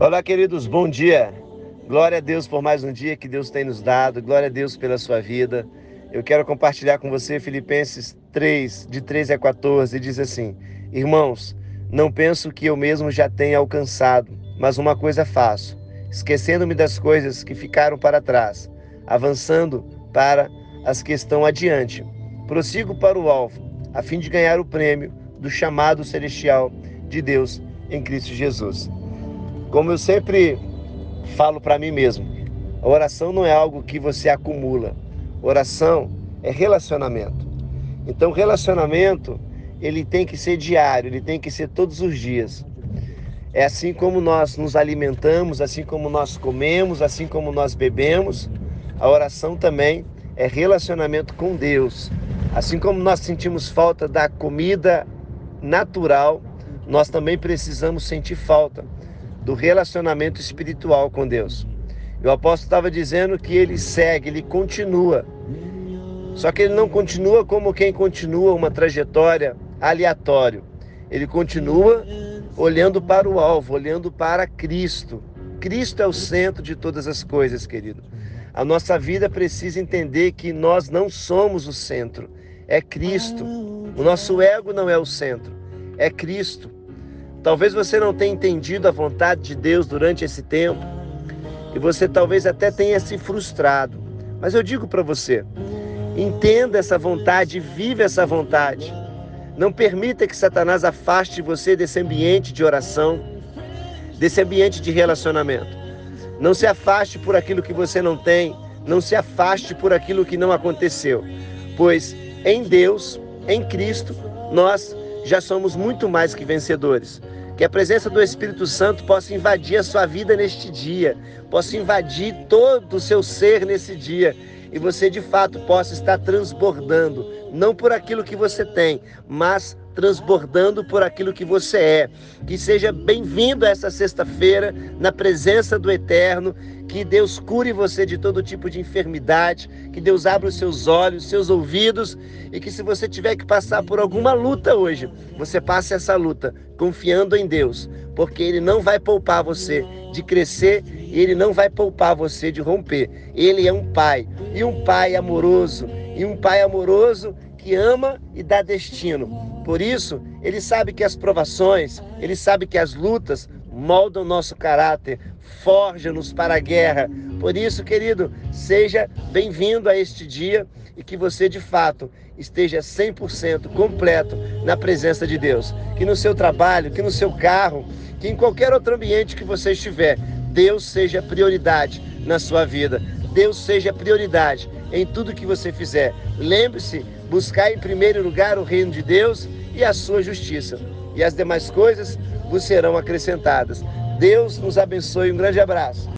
Olá, queridos, bom dia. Glória a Deus por mais um dia que Deus tem nos dado. Glória a Deus pela sua vida. Eu quero compartilhar com você Filipenses 3, de 13 a 14, diz assim: Irmãos, não penso que eu mesmo já tenha alcançado, mas uma coisa faço, esquecendo-me das coisas que ficaram para trás, avançando para as que estão adiante. Prossigo para o alvo, a fim de ganhar o prêmio do chamado celestial de Deus em Cristo Jesus. Como eu sempre falo para mim mesmo, a oração não é algo que você acumula. Oração é relacionamento. Então, relacionamento, ele tem que ser diário, ele tem que ser todos os dias. É assim como nós nos alimentamos, assim como nós comemos, assim como nós bebemos, a oração também é relacionamento com Deus. Assim como nós sentimos falta da comida natural, nós também precisamos sentir falta do relacionamento espiritual com Deus. E o apóstolo estava dizendo que ele segue, ele continua. Só que ele não continua como quem continua uma trajetória aleatória. Ele continua olhando para o alvo, olhando para Cristo. Cristo é o centro de todas as coisas, querido. A nossa vida precisa entender que nós não somos o centro, é Cristo. O nosso ego não é o centro, é Cristo. Talvez você não tenha entendido a vontade de Deus durante esse tempo e você talvez até tenha se frustrado. Mas eu digo para você, entenda essa vontade, vive essa vontade. Não permita que Satanás afaste você desse ambiente de oração, desse ambiente de relacionamento. Não se afaste por aquilo que você não tem, não se afaste por aquilo que não aconteceu, pois em Deus, em Cristo, nós já somos muito mais que vencedores. Que a presença do Espírito Santo possa invadir a sua vida neste dia, possa invadir todo o seu ser nesse dia e você de fato possa estar transbordando, não por aquilo que você tem, mas transbordando por aquilo que você é. Que seja bem-vindo a essa sexta-feira na presença do Eterno. Que Deus cure você de todo tipo de enfermidade, que Deus abra os seus olhos, seus ouvidos e que se você tiver que passar por alguma luta hoje, você passe essa luta confiando em Deus, porque ele não vai poupar você de crescer e ele não vai poupar você de romper. Ele é um pai, e um pai amoroso, e um pai amoroso que ama e dá destino. Por isso, ele sabe que as provações, ele sabe que as lutas moldam nosso caráter, forjam-nos para a guerra. Por isso, querido, seja bem-vindo a este dia e que você de fato esteja 100% completo na presença de Deus. Que no seu trabalho, que no seu carro, que em qualquer outro ambiente que você estiver, Deus seja prioridade na sua vida. Deus seja prioridade em tudo que você fizer. Lembre-se, buscar em primeiro lugar o reino de Deus e a sua justiça. E as demais coisas vos serão acrescentadas. Deus nos abençoe. Um grande abraço.